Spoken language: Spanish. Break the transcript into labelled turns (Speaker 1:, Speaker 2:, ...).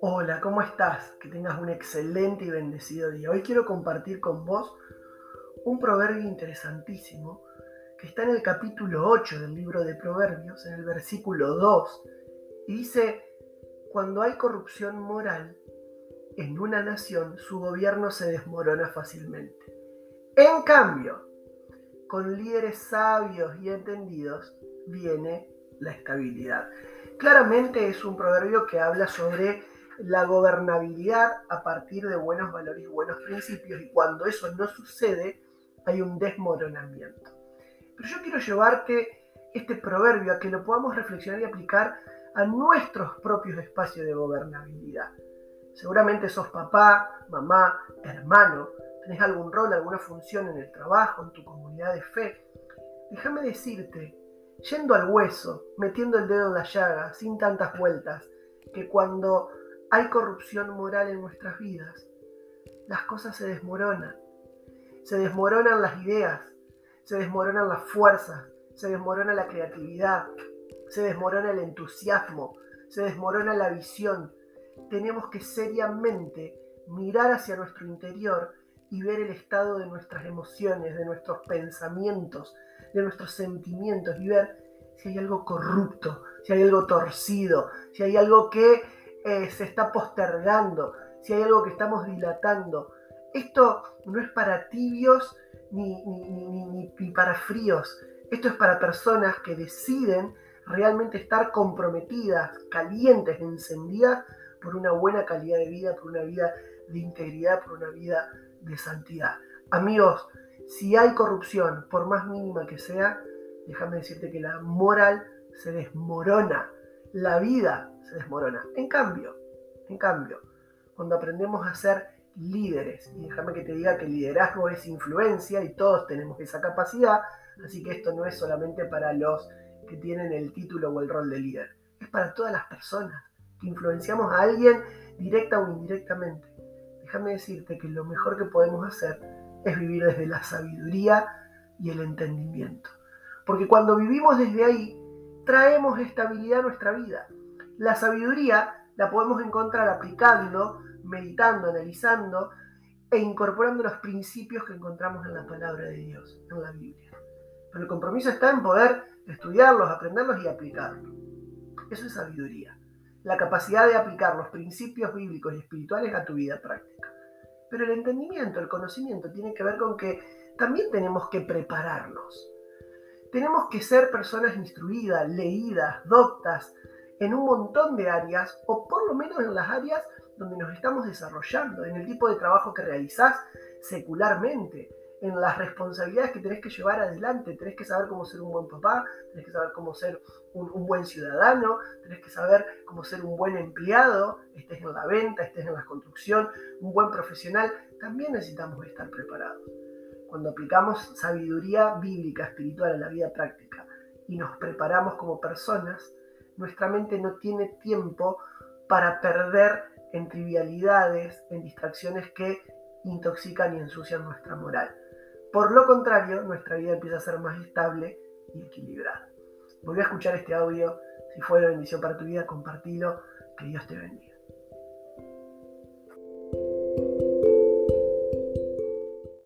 Speaker 1: Hola, ¿cómo estás? Que tengas un excelente y bendecido día. Hoy quiero compartir con vos un proverbio interesantísimo que está en el capítulo 8 del libro de Proverbios, en el versículo 2, y dice, cuando hay corrupción moral en una nación, su gobierno se desmorona fácilmente. En cambio, con líderes sabios y entendidos viene la estabilidad. Claramente es un proverbio que habla sobre la gobernabilidad a partir de buenos valores y buenos principios y cuando eso no sucede hay un desmoronamiento. Pero yo quiero llevarte este proverbio a que lo podamos reflexionar y aplicar a nuestros propios espacios de gobernabilidad. Seguramente sos papá, mamá, hermano, tenés algún rol, alguna función en el trabajo, en tu comunidad de fe. Déjame decirte, yendo al hueso, metiendo el dedo en la llaga, sin tantas vueltas, que cuando hay corrupción moral en nuestras vidas, las cosas se desmoronan. Se desmoronan las ideas, se desmoronan las fuerzas, se desmorona la creatividad, se desmorona el entusiasmo, se desmorona la visión. Tenemos que seriamente mirar hacia nuestro interior y ver el estado de nuestras emociones, de nuestros pensamientos, de nuestros sentimientos y ver si hay algo corrupto, si hay algo torcido, si hay algo que eh, se está postergando, si hay algo que estamos dilatando. Esto no es para tibios ni, ni para fríos, esto es para personas que deciden realmente estar comprometidas, calientes, encendidas por una buena calidad de vida, por una vida de integridad, por una vida de santidad. Amigos, si hay corrupción, por más mínima que sea, déjame decirte que la moral se desmorona, la vida se desmorona. En cambio, en cambio, cuando aprendemos a ser líderes, y déjame que te diga que liderazgo es influencia y todos tenemos esa capacidad, así que esto no es solamente para los que tienen el título o el rol de líder, es para todas las personas que influenciamos a alguien directa o indirectamente. Déjame decirte que lo mejor que podemos hacer es vivir desde la sabiduría y el entendimiento. Porque cuando vivimos desde ahí, traemos estabilidad a nuestra vida. La sabiduría la podemos encontrar aplicando, meditando, analizando e incorporando los principios que encontramos en la palabra de Dios, en la Biblia. Pero el compromiso está en poder estudiarlos, aprenderlos y aplicarlos. Eso es sabiduría. La capacidad de aplicar los principios bíblicos y espirituales a tu vida práctica. Pero el entendimiento, el conocimiento tiene que ver con que también tenemos que prepararnos. Tenemos que ser personas instruidas, leídas, doctas en un montón de áreas, o por lo menos en las áreas donde nos estamos desarrollando, en el tipo de trabajo que realizás secularmente, en las responsabilidades que tenés que llevar adelante. Tenés que saber cómo ser un buen papá, tenés que saber cómo ser un, buen ciudadano, tenés que saber cómo ser un buen empleado, estés en la venta, estés en la construcción, un buen profesional. También necesitamos estar preparados. Cuando aplicamos sabiduría bíblica, espiritual a la vida práctica y nos preparamos como personas, nuestra mente no tiene tiempo para perder en trivialidades, en distracciones que intoxican y ensucian nuestra moral. Por lo contrario, nuestra vida empieza a ser más estable y equilibrada. Volví a escuchar este audio. Si fue de bendición para tu vida, compartilo. Que Dios te bendiga.